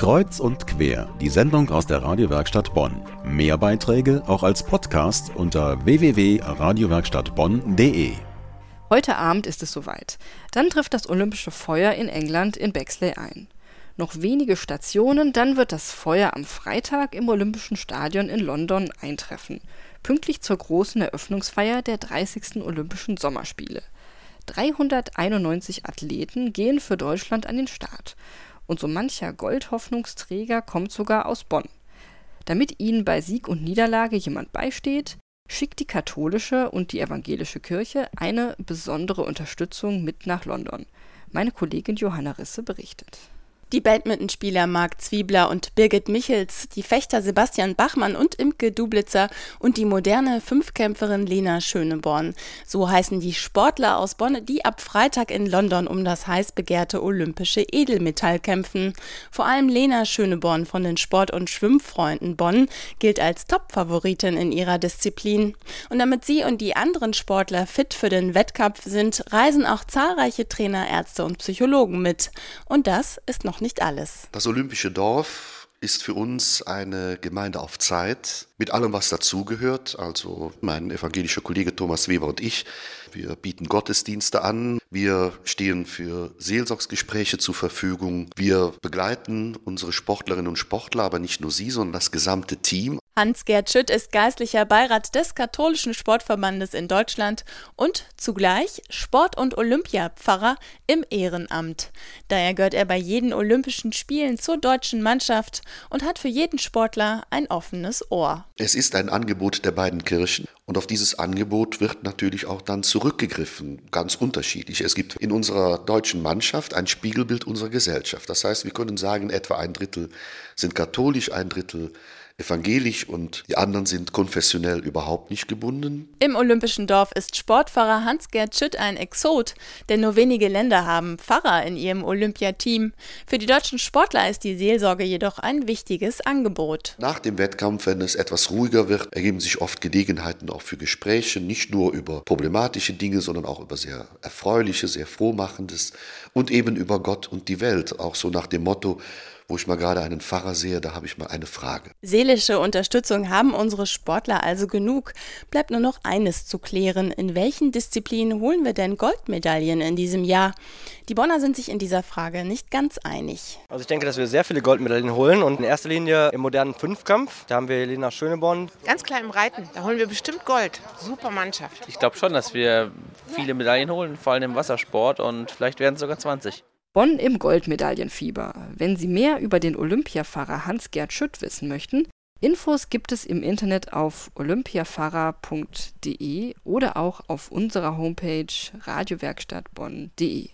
Kreuz und quer, die Sendung aus der Radiowerkstatt Bonn. Mehr Beiträge auch als Podcast unter www.radiowerkstattbonn.de. Heute Abend ist es soweit. Dann trifft das Olympische Feuer in England in Bexley ein. Noch wenige Stationen, dann wird das Feuer am Freitag im Olympischen Stadion in London eintreffen, pünktlich zur großen Eröffnungsfeier der 30. Olympischen Sommerspiele. 391 Athleten gehen für Deutschland an den Start und so mancher Goldhoffnungsträger kommt sogar aus Bonn. Damit ihnen bei Sieg und Niederlage jemand beisteht, schickt die katholische und die evangelische Kirche eine besondere Unterstützung mit nach London. Meine Kollegin Johanna Risse berichtet. Die Badmintonspieler Marc Zwiebler und Birgit Michels, die Fechter Sebastian Bachmann und Imke Dublitzer und die moderne Fünfkämpferin Lena Schöneborn. So heißen die Sportler aus Bonn, die ab Freitag in London um das heiß begehrte olympische Edelmetall kämpfen. Vor allem Lena Schöneborn von den Sport- und Schwimmfreunden Bonn gilt als Topfavoritin in ihrer Disziplin. Und damit sie und die anderen Sportler fit für den Wettkampf sind, reisen auch zahlreiche Trainer, Ärzte und Psychologen mit. Und das ist noch nicht alles. Das Olympische Dorf ist für uns eine Gemeinde auf Zeit mit allem, was dazugehört. Also mein evangelischer Kollege Thomas Weber und ich, wir bieten Gottesdienste an, wir stehen für Seelsorgsgespräche zur Verfügung, wir begleiten unsere Sportlerinnen und Sportler, aber nicht nur sie, sondern das gesamte Team. Hans-Gerd Schütt ist geistlicher Beirat des Katholischen Sportverbandes in Deutschland und zugleich Sport- und Olympiapfarrer im Ehrenamt. Daher gehört er bei jeden Olympischen Spielen zur deutschen Mannschaft und hat für jeden Sportler ein offenes Ohr. Es ist ein Angebot der beiden Kirchen und auf dieses Angebot wird natürlich auch dann zurückgegriffen, ganz unterschiedlich. Es gibt in unserer deutschen Mannschaft ein Spiegelbild unserer Gesellschaft. Das heißt, wir können sagen, etwa ein Drittel sind katholisch, ein Drittel evangelisch und die anderen sind konfessionell überhaupt nicht gebunden. Im Olympischen Dorf ist Sportpfarrer Hans-Gerd Schütt ein Exot, denn nur wenige Länder haben Pfarrer in ihrem Olympiateam. Für die deutschen Sportler ist die Seelsorge jedoch ein wichtiges Angebot. Nach dem Wettkampf, wenn es etwas ruhiger wird, ergeben sich oft Gelegenheiten auch für Gespräche, nicht nur über problematische Dinge, sondern auch über sehr erfreuliche, sehr frohmachendes und eben über Gott und die Welt. Auch so nach dem Motto, wo ich mal gerade einen Pfarrer sehe, da habe ich mal eine Frage. Seelische Unterstützung haben unsere Sportler also genug. Bleibt nur noch eines zu klären. In welchen Disziplinen holen wir denn Goldmedaillen in diesem Jahr? Die Bonner sind sich in dieser Frage nicht ganz einig. Also ich denke, dass wir sehr viele Goldmedaillen holen und in erster Linie im modernen Fünfkampf. Da haben wir Lena Schöneborn. Ganz klar im Reiten, da holen wir bestimmt Gold. Super Mannschaft. Ich glaube schon, dass wir viele Medaillen holen, vor allem im Wassersport und vielleicht werden es sogar 20. Bonn im Goldmedaillenfieber. Wenn Sie mehr über den Olympiafahrer Hans-Gerd Schütt wissen möchten, Infos gibt es im Internet auf olympiafahrer.de oder auch auf unserer Homepage radiowerkstattbonn.de.